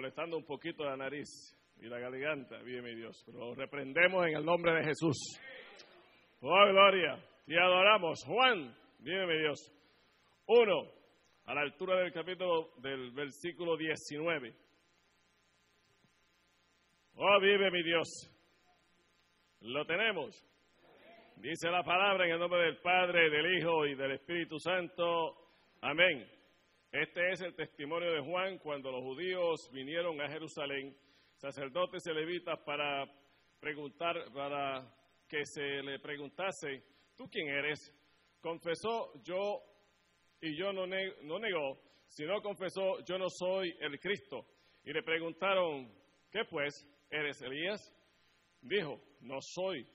molestando un poquito la nariz y la garganta, vive mi Dios, pero lo reprendemos en el nombre de Jesús. Oh, gloria, te adoramos. Juan, vive mi Dios. Uno, a la altura del capítulo del versículo 19. Oh, vive mi Dios. Lo tenemos. Dice la palabra en el nombre del Padre, del Hijo y del Espíritu Santo. Amén. Este es el testimonio de Juan cuando los judíos vinieron a Jerusalén, sacerdotes y levitas, para preguntar, para que se le preguntase, ¿tú quién eres? Confesó yo y yo no, no negó, sino confesó, yo no soy el Cristo. Y le preguntaron, ¿qué pues? ¿Eres Elías? Dijo, no soy.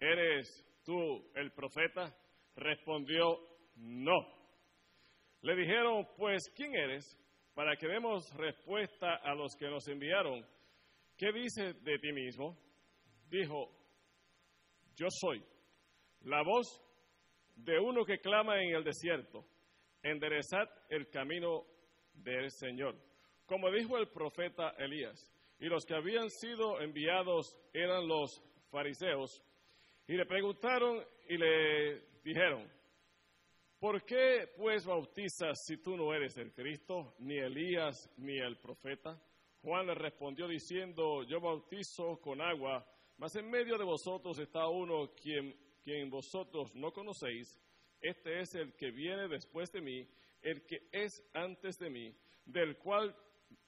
¿Eres tú el profeta? Respondió, no. Le dijeron, pues, ¿quién eres? Para que demos respuesta a los que nos enviaron. ¿Qué dices de ti mismo? Dijo, yo soy la voz de uno que clama en el desierto, enderezad el camino del Señor. Como dijo el profeta Elías, y los que habían sido enviados eran los fariseos, y le preguntaron y le dijeron, ¿Por qué pues bautizas si tú no eres el Cristo, ni Elías, ni el profeta? Juan le respondió diciendo, yo bautizo con agua, mas en medio de vosotros está uno quien, quien vosotros no conocéis. Este es el que viene después de mí, el que es antes de mí, del cual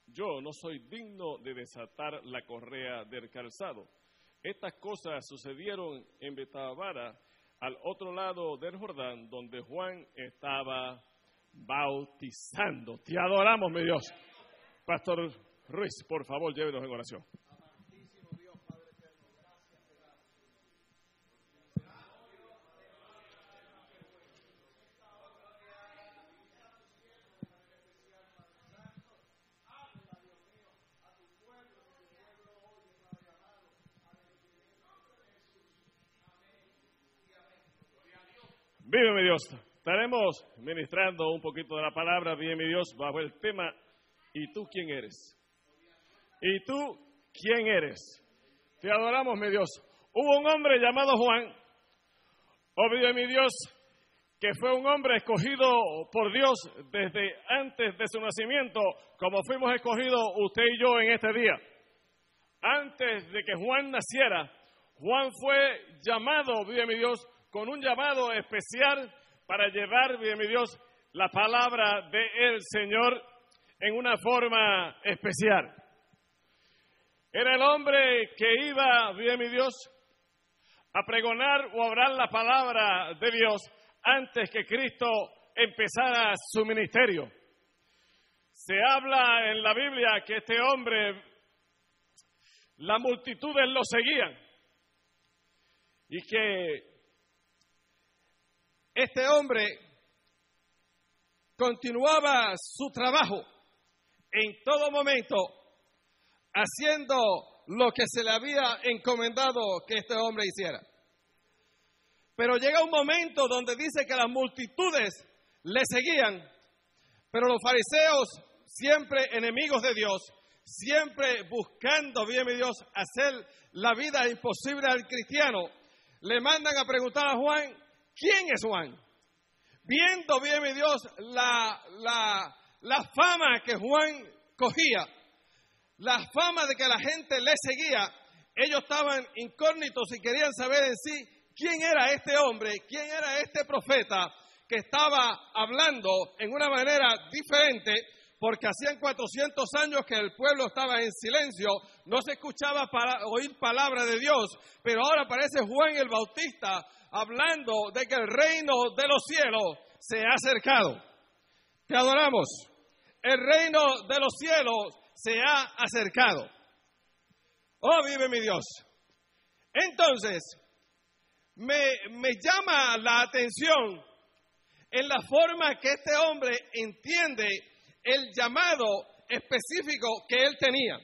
yo no soy digno de desatar la correa del calzado. Estas cosas sucedieron en Betabara al otro lado del Jordán, donde Juan estaba bautizando. Te adoramos, mi Dios. Pastor Ruiz, por favor, llévenos en oración. Vive mi Dios. Estaremos ministrando un poquito de la palabra, vive mi Dios, bajo el tema ¿Y tú quién eres? ¿Y tú quién eres? Te adoramos, mi Dios. Hubo un hombre llamado Juan, oh vive mi Dios, que fue un hombre escogido por Dios desde antes de su nacimiento, como fuimos escogidos usted y yo en este día. Antes de que Juan naciera, Juan fue llamado, vive mi Dios, con un llamado especial para llevar, bien mi Dios, la palabra del Señor en una forma especial. Era el hombre que iba, bien mi Dios, a pregonar o hablar la palabra de Dios antes que Cristo empezara su ministerio. Se habla en la Biblia que este hombre, la multitudes lo seguían y que este hombre continuaba su trabajo en todo momento haciendo lo que se le había encomendado que este hombre hiciera. Pero llega un momento donde dice que las multitudes le seguían, pero los fariseos, siempre enemigos de Dios, siempre buscando, bien mi Dios, hacer la vida imposible al cristiano, le mandan a preguntar a Juan, ¿Quién es Juan? Viendo, bien mi Dios, la, la, fama que Juan cogía, la fama de que la gente le seguía, ellos estaban incógnitos y querían saber en sí quién era este hombre, quién era este profeta que estaba hablando en una manera diferente, porque hacían 400 años que el pueblo estaba en silencio, no se escuchaba para oír palabra de Dios, pero ahora aparece Juan el Bautista hablando de que el reino de los cielos se ha acercado. Te adoramos. El reino de los cielos se ha acercado. Oh, vive mi Dios. Entonces, me, me llama la atención en la forma que este hombre entiende el llamado específico que él tenía.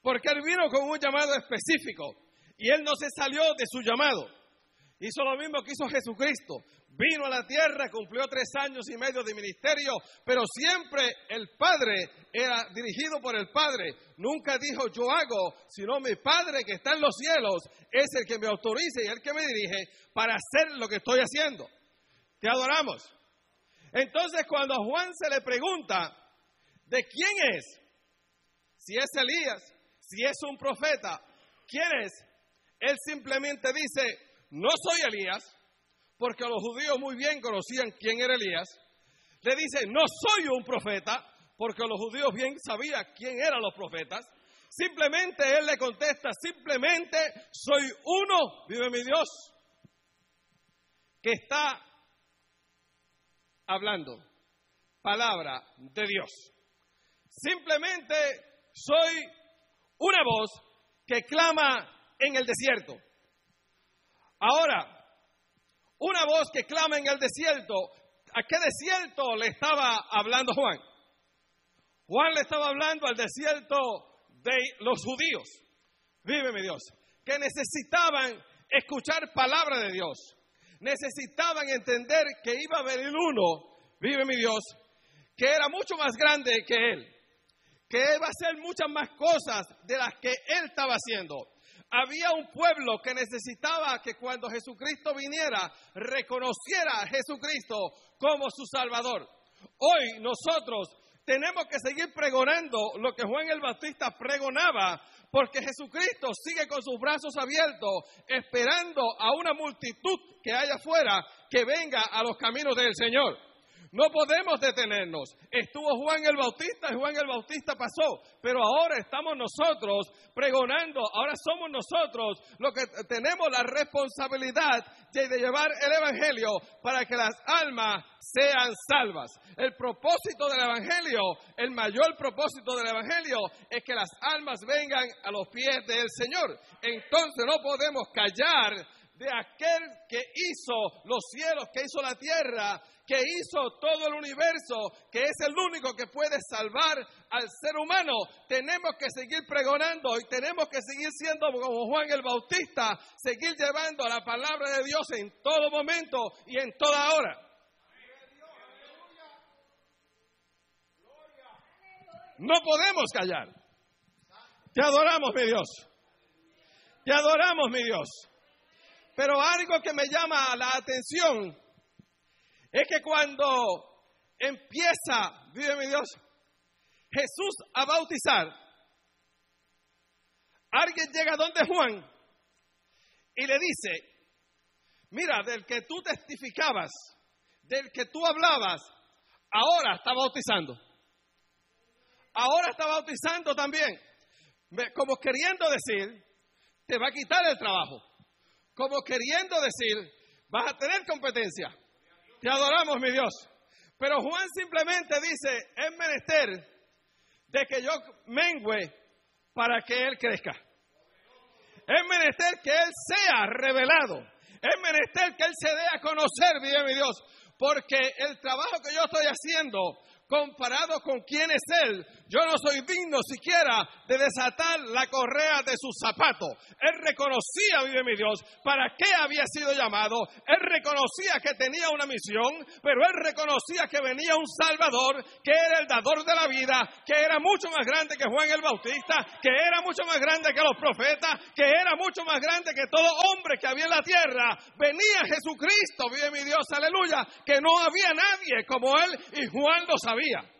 Porque él vino con un llamado específico y él no se salió de su llamado. Hizo lo mismo que hizo Jesucristo. Vino a la tierra, cumplió tres años y medio de ministerio, pero siempre el Padre era dirigido por el Padre. Nunca dijo yo hago, sino mi Padre que está en los cielos es el que me autoriza y el que me dirige para hacer lo que estoy haciendo. Te adoramos. Entonces cuando a Juan se le pregunta, ¿de quién es? Si es Elías, si es un profeta, ¿quién es? Él simplemente dice, no soy Elías, porque los judíos muy bien conocían quién era Elías. Le dice, no soy un profeta, porque los judíos bien sabían quién eran los profetas. Simplemente él le contesta, simplemente soy uno, vive mi Dios, que está hablando palabra de Dios. Simplemente soy una voz que clama en el desierto. Ahora, una voz que clama en el desierto, ¿a qué desierto le estaba hablando Juan? Juan le estaba hablando al desierto de los judíos. Vive mi Dios. Que necesitaban escuchar palabra de Dios. Necesitaban entender que iba a venir uno, vive mi Dios, que era mucho más grande que él. Que iba a hacer muchas más cosas de las que él estaba haciendo había un pueblo que necesitaba que cuando Jesucristo viniera reconociera a Jesucristo como su Salvador. Hoy nosotros tenemos que seguir pregonando lo que Juan el Bautista pregonaba, porque Jesucristo sigue con sus brazos abiertos, esperando a una multitud que haya afuera que venga a los caminos del Señor. No podemos detenernos. Estuvo Juan el Bautista y Juan el Bautista pasó, pero ahora estamos nosotros pregonando, ahora somos nosotros los que tenemos la responsabilidad de llevar el Evangelio para que las almas sean salvas. El propósito del Evangelio, el mayor propósito del Evangelio es que las almas vengan a los pies del Señor. Entonces no podemos callar de aquel que hizo los cielos, que hizo la tierra, que hizo todo el universo, que es el único que puede salvar al ser humano. Tenemos que seguir pregonando y tenemos que seguir siendo como Juan el Bautista, seguir llevando la palabra de Dios en todo momento y en toda hora. No podemos callar. Te adoramos, mi Dios. Te adoramos, mi Dios. Pero algo que me llama la atención es que cuando empieza, vive mi Dios, Jesús a bautizar, alguien llega donde Juan y le dice, mira, del que tú testificabas, del que tú hablabas, ahora está bautizando. Ahora está bautizando también. Como queriendo decir, te va a quitar el trabajo. Como queriendo decir, vas a tener competencia. Te adoramos, mi Dios. Pero Juan simplemente dice, es menester de que yo mengüe para que Él crezca. Es menester que Él sea revelado. Es menester que Él se dé a conocer, mi Dios. Porque el trabajo que yo estoy haciendo comparado con quién es Él, yo no soy digno siquiera de desatar la correa de su zapato. Él reconocía, vive mi Dios, para qué había sido llamado. Él reconocía que tenía una misión, pero él reconocía que venía un Salvador, que era el dador de la vida, que era mucho más grande que Juan el Bautista, que era mucho más grande que los profetas, que era mucho más grande que todo hombre que había en la tierra. Venía Jesucristo, vive mi Dios, aleluya, que no había nadie como él y Juan lo sabía.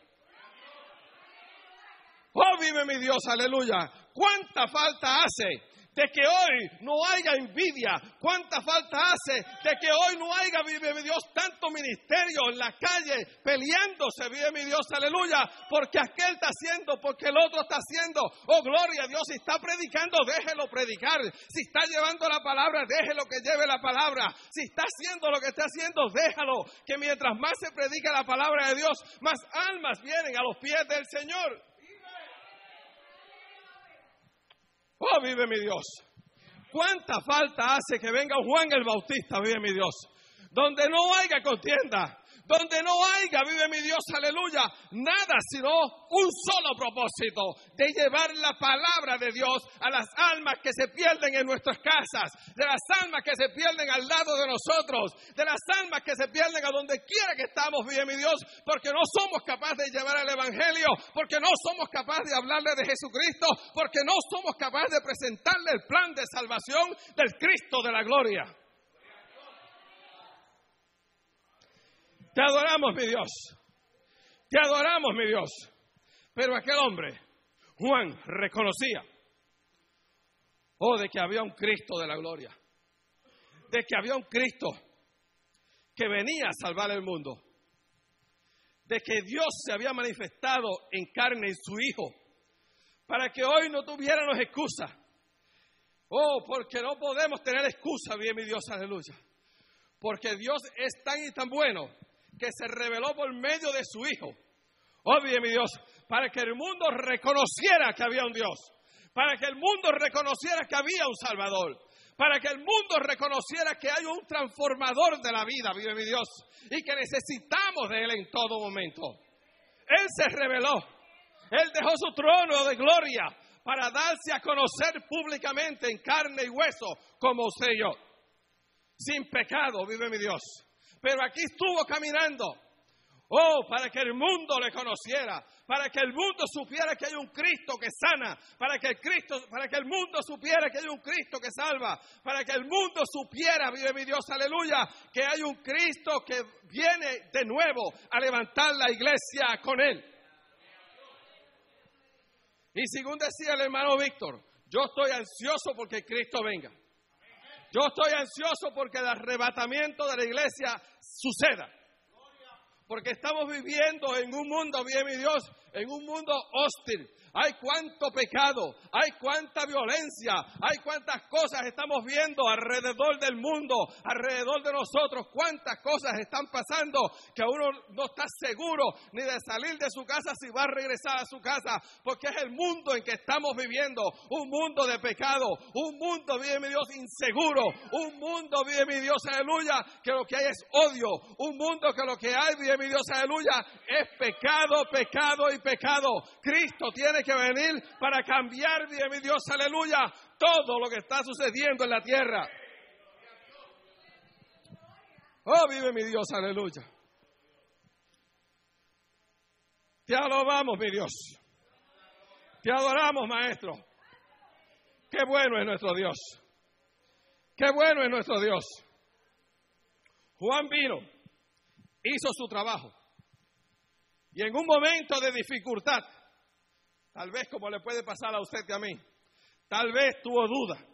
Oh, vive mi Dios, aleluya. ¿Cuánta falta hace de que hoy no haya envidia. ¿Cuánta falta hace de que hoy no haya, vive mi Dios, tanto ministerio en la calle peleándose, vive mi Dios, aleluya, porque aquel está haciendo, porque el otro está haciendo. Oh, gloria a Dios, si está predicando, déjelo predicar. Si está llevando la palabra, déjelo que lleve la palabra. Si está haciendo lo que está haciendo, déjalo. Que mientras más se predica la palabra de Dios, más almas vienen a los pies del Señor. Oh, vive mi Dios. ¿Cuánta falta hace que venga Juan el Bautista, vive mi Dios? Donde no haya contienda, donde no haya, vive mi Dios, aleluya, nada sino un solo propósito de llevar la palabra de Dios a las almas que se pierden en nuestras casas, de las almas que se pierden al lado de nosotros, de las almas que se pierden a donde quiera que estamos, vive mi Dios, porque no somos capaces de llevar el Evangelio, porque no somos capaces de hablarle de Jesucristo, porque no somos capaces de presentarle el plan de salvación del Cristo de la gloria. Te adoramos, mi Dios. Te adoramos, mi Dios. Pero aquel hombre, Juan, reconocía, oh, de que había un Cristo de la gloria. De que había un Cristo que venía a salvar el mundo. De que Dios se había manifestado en carne en su Hijo. Para que hoy no tuviéramos excusa. Oh, porque no podemos tener excusa, bien mi Dios, aleluya. Porque Dios es tan y tan bueno que se reveló por medio de su Hijo. Obvio, mi Dios, para que el mundo reconociera que había un Dios, para que el mundo reconociera que había un Salvador, para que el mundo reconociera que hay un transformador de la vida, vive mi Dios, y que necesitamos de Él en todo momento. Él se reveló, Él dejó su trono de gloria para darse a conocer públicamente en carne y hueso como usted y yo. Sin pecado, vive mi Dios pero aquí estuvo caminando. Oh, para que el mundo le conociera, para que el mundo supiera que hay un Cristo que sana, para que el Cristo, para que el mundo supiera que hay un Cristo que salva, para que el mundo supiera, vive mi Dios, aleluya, que hay un Cristo que viene de nuevo a levantar la iglesia con él. Y según decía el hermano Víctor, yo estoy ansioso porque Cristo venga. Yo estoy ansioso porque el arrebatamiento de la iglesia suceda. Porque estamos viviendo en un mundo, bien mi Dios, en un mundo hostil, hay cuánto pecado, hay cuánta violencia, hay cuántas cosas estamos viendo alrededor del mundo, alrededor de nosotros, cuántas cosas están pasando que uno no está seguro ni de salir de su casa si va a regresar a su casa, porque es el mundo en que estamos viviendo, un mundo de pecado, un mundo, vive mi Dios, inseguro, un mundo, vive mi Dios, aleluya, que lo que hay es odio, un mundo que lo que hay, vive mi Dios, aleluya, es pecado, pecado y pecado. Cristo tiene que venir para cambiar, mi Dios, aleluya, todo lo que está sucediendo en la tierra. Oh, vive mi Dios, aleluya. Te alabamos, mi Dios. Te adoramos, Maestro. Qué bueno es nuestro Dios. Qué bueno es nuestro Dios. Juan vino, hizo su trabajo. Y en un momento de dificultad, Tal vez como le puede pasar a usted que a mí. Tal vez tuvo duda.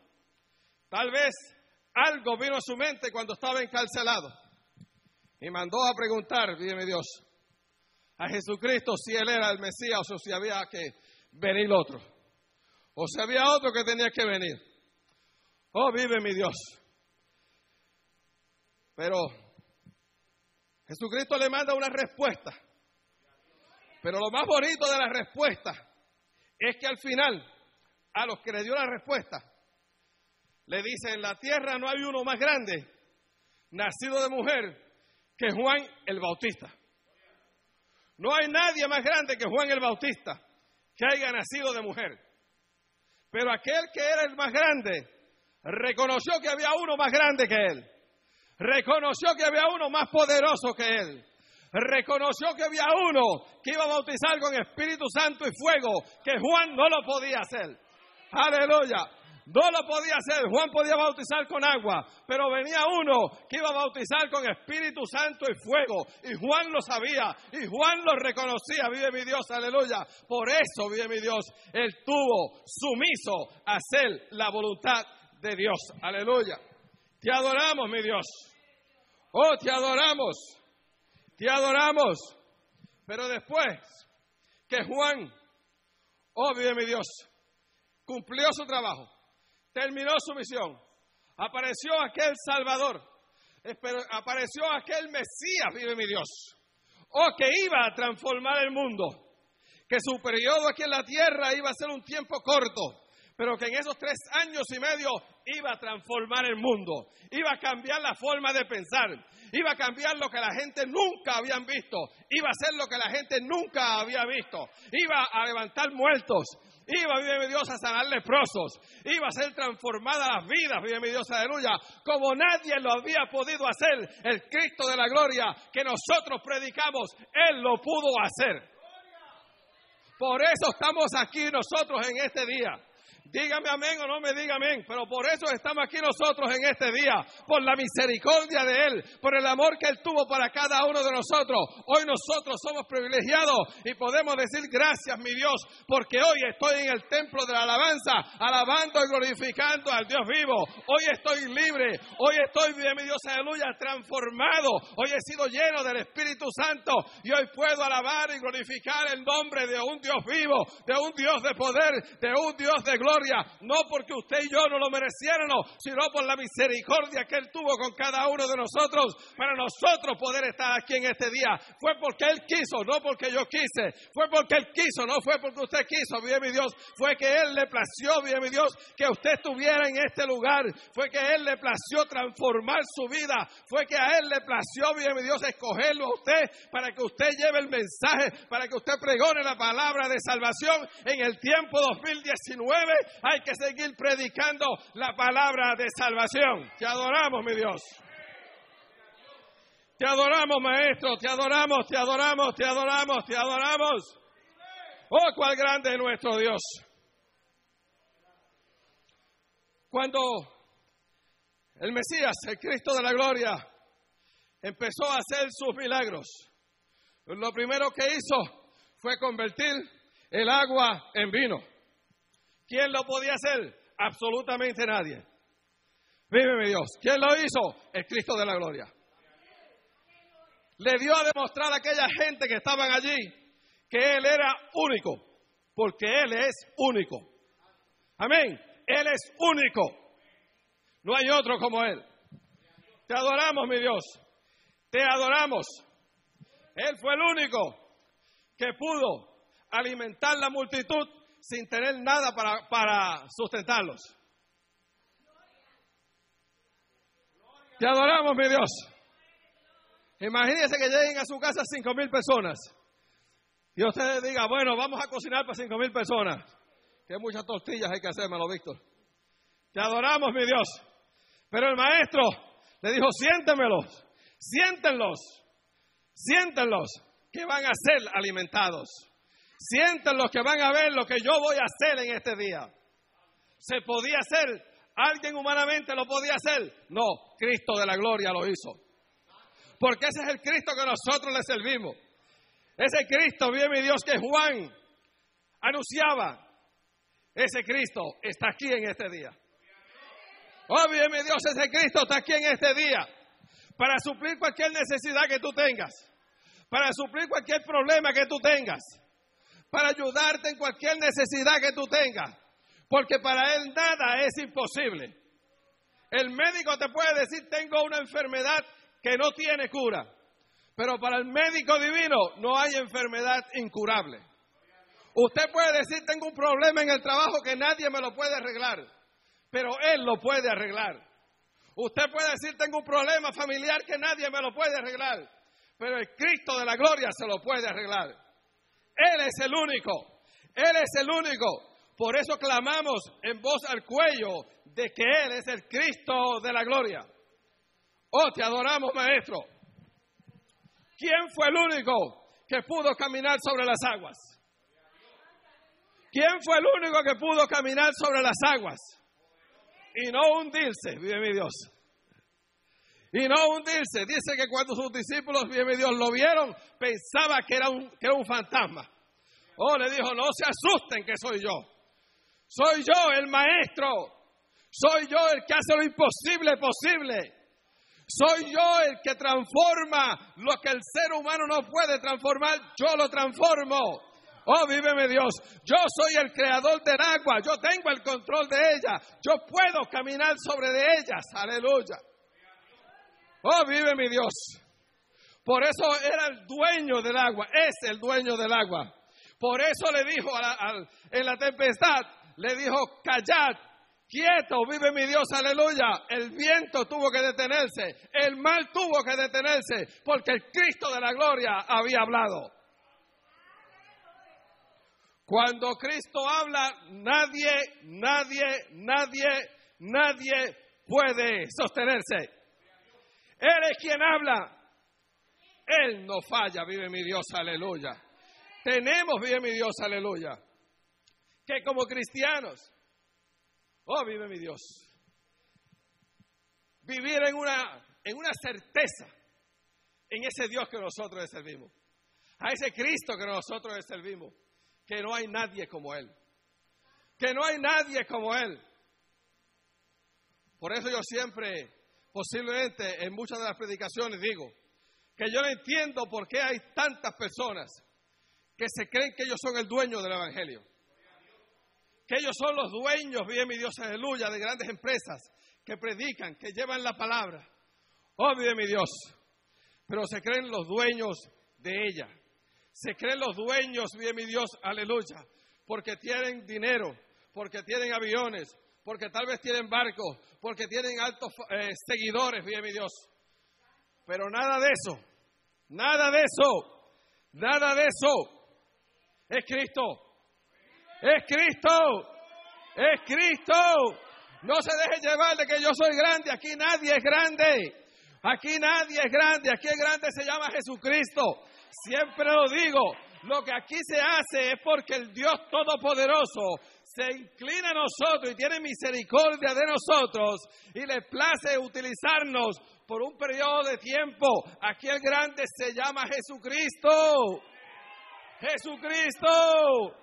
Tal vez algo vino a su mente cuando estaba encarcelado. Y mandó a preguntar, dígame Dios, a Jesucristo si él era el Mesías o si había que venir otro. O si había otro que tenía que venir. Oh, vive mi Dios. Pero Jesucristo le manda una respuesta. Pero lo más bonito de la respuesta es que al final, a los que le dio la respuesta, le dice, en la tierra no hay uno más grande, nacido de mujer, que Juan el Bautista. No hay nadie más grande que Juan el Bautista que haya nacido de mujer. Pero aquel que era el más grande reconoció que había uno más grande que él. Reconoció que había uno más poderoso que él reconoció que había uno que iba a bautizar con Espíritu Santo y fuego, que Juan no lo podía hacer. Aleluya. No lo podía hacer. Juan podía bautizar con agua, pero venía uno que iba a bautizar con Espíritu Santo y fuego. Y Juan lo sabía, y Juan lo reconocía. Vive mi Dios, aleluya. Por eso, vive mi Dios, él tuvo sumiso a hacer la voluntad de Dios. Aleluya. Te adoramos, mi Dios. Oh, te adoramos. Te adoramos. Pero después que Juan, oh mi Dios, cumplió su trabajo, terminó su misión, apareció aquel Salvador, apareció aquel Mesías, vive mi Dios, oh que iba a transformar el mundo, que su periodo aquí en la tierra iba a ser un tiempo corto, pero que en esos tres años y medio iba a transformar el mundo, iba a cambiar la forma de pensar, iba a cambiar lo que la gente nunca habían visto, iba a hacer lo que la gente nunca había visto, iba a levantar muertos, iba, vive mi Dios, a sanar leprosos, iba a ser transformada las vidas, vive mi Dios, aleluya, como nadie lo había podido hacer, el Cristo de la gloria que nosotros predicamos, Él lo pudo hacer. Por eso estamos aquí nosotros en este día. Dígame amén o no me diga amén, pero por eso estamos aquí nosotros en este día, por la misericordia de Él, por el amor que Él tuvo para cada uno de nosotros. Hoy nosotros somos privilegiados y podemos decir gracias, mi Dios, porque hoy estoy en el templo de la alabanza, alabando y glorificando al Dios vivo. Hoy estoy libre, hoy estoy, mi Dios, aleluya, transformado. Hoy he sido lleno del Espíritu Santo y hoy puedo alabar y glorificar el nombre de un Dios vivo, de un Dios de poder, de un Dios de gloria no porque usted y yo no lo mereciéramos, sino por la misericordia que Él tuvo con cada uno de nosotros, para nosotros poder estar aquí en este día. Fue porque Él quiso, no porque yo quise. Fue porque Él quiso, no fue porque usted quiso, bien mi Dios. Fue que Él le plació, bien mi Dios, que usted estuviera en este lugar. Fue que Él le plació transformar su vida. Fue que a Él le plació, bien mi Dios, escogerlo a usted para que usted lleve el mensaje, para que usted pregone la palabra de salvación en el tiempo 2019 hay que seguir predicando la palabra de salvación. Te adoramos, mi Dios. Te adoramos, maestro, te adoramos, te adoramos, te adoramos, te adoramos. Oh, cuál grande es nuestro Dios. Cuando el Mesías, el Cristo de la gloria, empezó a hacer sus milagros, lo primero que hizo fue convertir el agua en vino. ¿Quién lo podía hacer? Absolutamente nadie. Vive Dios. ¿Quién lo hizo? El Cristo de la gloria. Le dio a demostrar a aquella gente que estaban allí que Él era único, porque Él es único. Amén. Él es único. No hay otro como Él. Te adoramos, mi Dios. Te adoramos. Él fue el único que pudo alimentar la multitud sin tener nada para, para sustentarlos. Te adoramos, mi Dios. Imagínense que lleguen a su casa cinco mil personas. Y usted diga, bueno, vamos a cocinar para cinco mil personas. Que muchas tortillas hay que hacérmelo, Víctor. Te adoramos, mi Dios. Pero el maestro le dijo, siéntemelos, siéntenlos, siéntenlos, que van a ser alimentados. Sienten los que van a ver lo que yo voy a hacer en este día. ¿Se podía hacer? ¿Alguien humanamente lo podía hacer? No, Cristo de la gloria lo hizo. Porque ese es el Cristo que nosotros le servimos. Ese Cristo, bien mi Dios, que Juan anunciaba. Ese Cristo está aquí en este día. Oh, bien mi Dios, ese Cristo está aquí en este día. Para suplir cualquier necesidad que tú tengas. Para suplir cualquier problema que tú tengas para ayudarte en cualquier necesidad que tú tengas, porque para Él nada es imposible. El médico te puede decir, tengo una enfermedad que no tiene cura, pero para el médico divino no hay enfermedad incurable. Usted puede decir, tengo un problema en el trabajo que nadie me lo puede arreglar, pero Él lo puede arreglar. Usted puede decir, tengo un problema familiar que nadie me lo puede arreglar, pero el Cristo de la gloria se lo puede arreglar. Él es el único. Él es el único. Por eso clamamos en voz al cuello de que Él es el Cristo de la gloria. Oh, te adoramos, Maestro. ¿Quién fue el único que pudo caminar sobre las aguas? ¿Quién fue el único que pudo caminar sobre las aguas? Y no hundirse, vive mi Dios. Y no hundirse. Dice que cuando sus discípulos, mi Dios, lo vieron, pensaba que era un, que era un fantasma. Oh, le dijo, no se asusten que soy yo. Soy yo el maestro. Soy yo el que hace lo imposible posible. Soy yo el que transforma lo que el ser humano no puede transformar. Yo lo transformo. Oh, víveme Dios. Yo soy el creador del agua. Yo tengo el control de ella. Yo puedo caminar sobre de ellas. Aleluya. Oh, vive mi Dios. Por eso era el dueño del agua. Es el dueño del agua. Por eso le dijo en la tempestad, le dijo, callad, quieto, vive mi Dios, aleluya. El viento tuvo que detenerse, el mal tuvo que detenerse, porque el Cristo de la gloria había hablado. Cuando Cristo habla, nadie, nadie, nadie, nadie puede sostenerse. Él es quien habla. Él no falla, vive mi Dios, aleluya. Tenemos, vive mi Dios, aleluya. Que como cristianos, oh, vive mi Dios, vivir en una, en una certeza en ese Dios que nosotros le servimos, a ese Cristo que nosotros le servimos que no hay nadie como Él. Que no hay nadie como Él. Por eso yo siempre, posiblemente en muchas de las predicaciones digo, que yo no entiendo por qué hay tantas personas que se creen que ellos son el dueño del Evangelio. Que ellos son los dueños, bien mi Dios, aleluya, de grandes empresas que predican, que llevan la palabra. Oh, bien mi Dios. Pero se creen los dueños de ella. Se creen los dueños, bien mi Dios, aleluya, porque tienen dinero, porque tienen aviones, porque tal vez tienen barcos, porque tienen altos eh, seguidores, bien mi Dios. Pero nada de eso, nada de eso, nada de eso. Es Cristo, es Cristo, es Cristo. No se deje llevar de que yo soy grande, aquí nadie es grande. Aquí nadie es grande, aquí el grande se llama Jesucristo. Siempre lo digo, lo que aquí se hace es porque el Dios Todopoderoso se inclina a nosotros y tiene misericordia de nosotros y le place utilizarnos por un periodo de tiempo. Aquí el grande se llama Jesucristo. Jesucristo.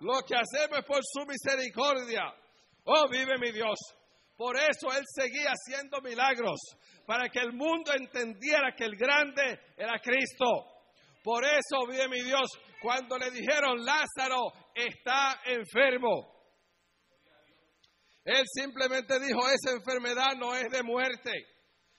Lo que hacemos es por su misericordia. Oh, vive mi Dios. Por eso Él seguía haciendo milagros, para que el mundo entendiera que el grande era Cristo. Por eso, vive mi Dios, cuando le dijeron, Lázaro está enfermo, él simplemente dijo, esa enfermedad no es de muerte.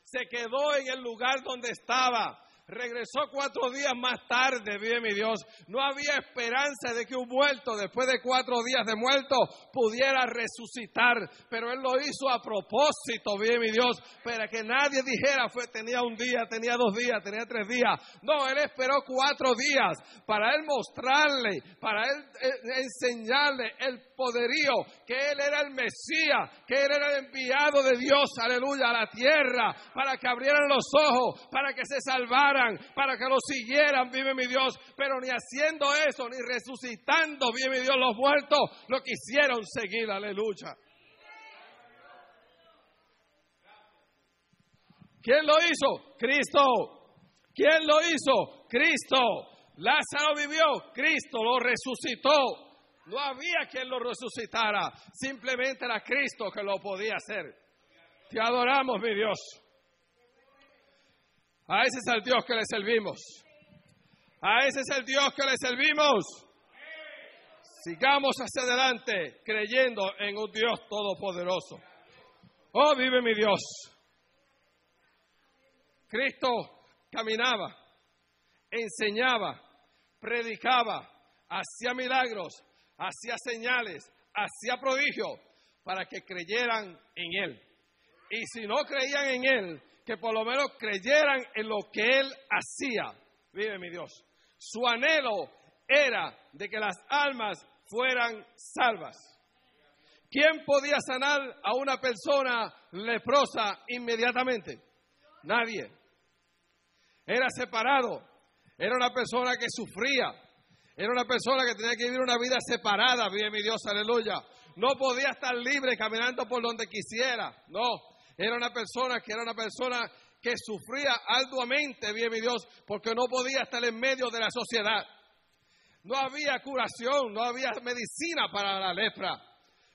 Se quedó en el lugar donde estaba. Regresó cuatro días más tarde, bien mi Dios. No había esperanza de que un muerto, después de cuatro días de muerto, pudiera resucitar. Pero Él lo hizo a propósito, bien mi Dios, para que nadie dijera, fue, tenía un día, tenía dos días, tenía tres días. No, Él esperó cuatro días para Él mostrarle, para Él eh, enseñarle el poderío, que Él era el Mesías, que Él era el enviado de Dios, aleluya, a la tierra, para que abrieran los ojos, para que se salvaran, para que lo siguieran, vive mi Dios, pero ni haciendo eso, ni resucitando, vive mi Dios, los muertos, lo quisieron seguir, aleluya. ¿Quién lo hizo? Cristo. ¿Quién lo hizo? Cristo. Lázaro vivió, Cristo lo resucitó. No había quien lo resucitara, simplemente era Cristo que lo podía hacer. Te adoramos, mi Dios. A ese es el Dios que le servimos. A ese es el Dios que le servimos. Sigamos hacia adelante creyendo en un Dios todopoderoso. Oh, vive mi Dios. Cristo caminaba, enseñaba, predicaba, hacía milagros, hacía señales, hacía prodigios para que creyeran en Él. Y si no creían en Él, que por lo menos creyeran en lo que Él hacía. Vive mi Dios. Su anhelo era de que las almas fueran salvas. ¿Quién podía sanar a una persona leprosa inmediatamente? Nadie. Era separado. Era una persona que sufría. Era una persona que tenía que vivir una vida separada, vive mi Dios, aleluya. No podía estar libre caminando por donde quisiera, no. Era una persona que era una persona que sufría arduamente, vive mi Dios, porque no podía estar en medio de la sociedad. No había curación, no había medicina para la lepra.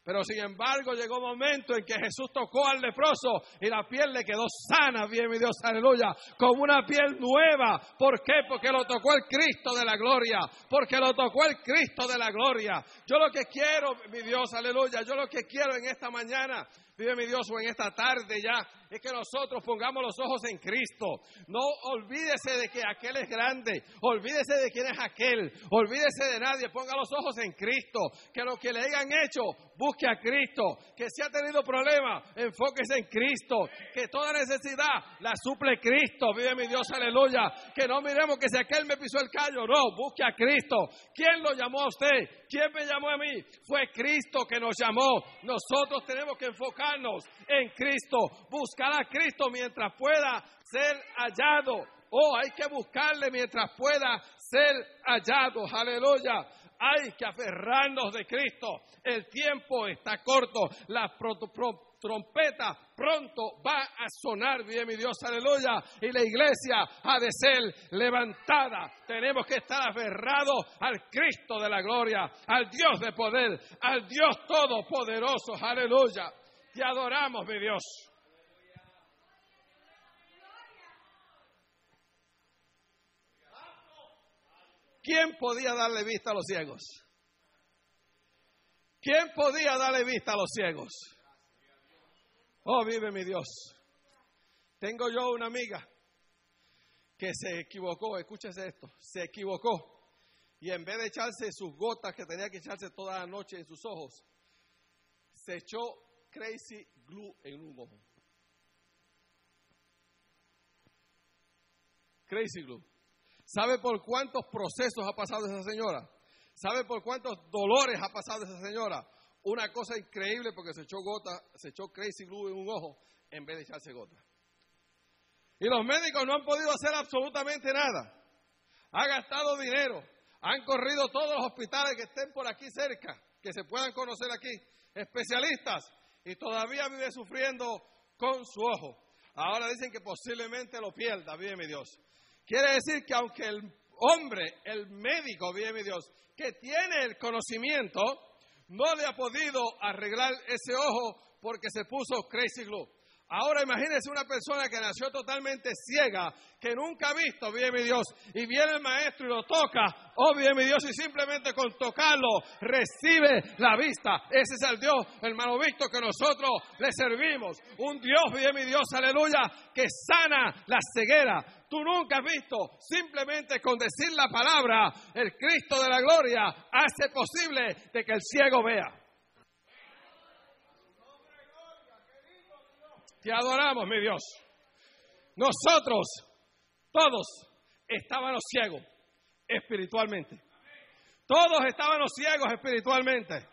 Pero sin embargo llegó un momento en que Jesús tocó al leproso y la piel le quedó sana, bien mi Dios, aleluya, como una piel nueva. ¿Por qué? Porque lo tocó el Cristo de la gloria, porque lo tocó el Cristo de la gloria. Yo lo que quiero, mi Dios, aleluya, yo lo que quiero en esta mañana, vive mi Dios, en esta tarde ya, es que nosotros pongamos los ojos en Cristo. No olvídese de que aquel es grande, olvídese de quién es aquel, olvídese de nadie, ponga los ojos en Cristo. Que lo que le hayan hecho, busque a Cristo. Que si ha tenido problemas, enfóquese en Cristo. Que toda necesidad la suple Cristo. Vive mi Dios, aleluya. Que no miremos que si aquel me pisó el callo, no, busque a Cristo. ¿Quién lo llamó a usted? ¿Quién me llamó a mí? Fue Cristo que nos llamó. Nosotros tenemos que en Cristo. Buscar a Cristo mientras pueda ser hallado. Oh, hay que buscarle mientras pueda ser hallado. Aleluya. Hay que aferrarnos de Cristo. El tiempo está corto. La trompeta pronto va a sonar, bien mi Dios, aleluya, y la iglesia ha de ser levantada. Tenemos que estar aferrados al Cristo de la gloria, al Dios de poder, al Dios todopoderoso, aleluya. Te adoramos, mi Dios. ¿Quién podía darle vista a los ciegos? ¿Quién podía darle vista a los ciegos? Oh, vive mi Dios. Tengo yo una amiga que se equivocó, escúchese esto, se equivocó. Y en vez de echarse sus gotas que tenía que echarse toda la noche en sus ojos, se echó crazy glue en un ojo. Crazy glue. ¿Sabe por cuántos procesos ha pasado esa señora? ¿Sabe por cuántos dolores ha pasado esa señora? Una cosa increíble porque se echó gota, se echó crazy glue en un ojo en vez de echarse gota. Y los médicos no han podido hacer absolutamente nada. Ha gastado dinero. Han corrido todos los hospitales que estén por aquí cerca, que se puedan conocer aquí, especialistas, y todavía vive sufriendo con su ojo. Ahora dicen que posiblemente lo pierda, vive mi Dios. Quiere decir que aunque el hombre, el médico, vive mi Dios, que tiene el conocimiento, no le ha podido arreglar ese ojo porque se puso crazy glue. Ahora imagínese una persona que nació totalmente ciega, que nunca ha visto, bien mi Dios, y viene el maestro y lo toca, oh bien mi Dios, y simplemente con tocarlo recibe la vista. Ese es el Dios, hermano Víctor, que nosotros le servimos. Un Dios, bien mi Dios, aleluya, que sana la ceguera. Tú nunca has visto, simplemente con decir la palabra, el Cristo de la gloria hace posible de que el ciego vea. Te adoramos, mi Dios. Nosotros, todos, estábamos ciegos espiritualmente. Todos estábamos ciegos espiritualmente.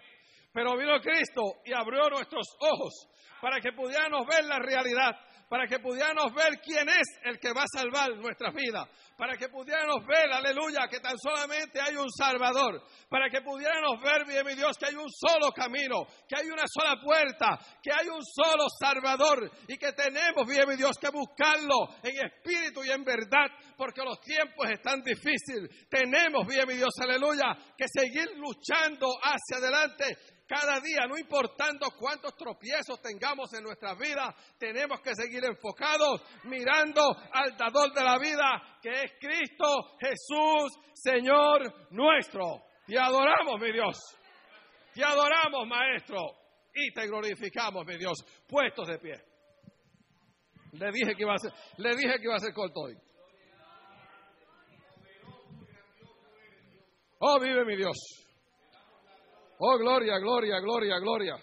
Pero vino Cristo y abrió nuestros ojos para que pudiéramos ver la realidad para que pudiéramos ver quién es el que va a salvar nuestras vidas, para que pudiéramos ver, aleluya, que tan solamente hay un Salvador, para que pudiéramos ver, bien mi Dios, que hay un solo camino, que hay una sola puerta, que hay un solo Salvador y que tenemos, bien mi Dios, que buscarlo en espíritu y en verdad, porque los tiempos están difíciles. Tenemos, bien mi Dios, aleluya, que seguir luchando hacia adelante cada día, no importando cuántos tropiezos tengamos en nuestra vida, tenemos que seguir enfocados mirando al dador de la vida, que es Cristo Jesús, Señor nuestro. Te adoramos, mi Dios. Te adoramos, Maestro. Y te glorificamos, mi Dios, puestos de pie. Le dije que iba a ser, le dije que iba a ser corto hoy. Oh, vive mi Dios. Oh, gloria, gloria, gloria, gloria.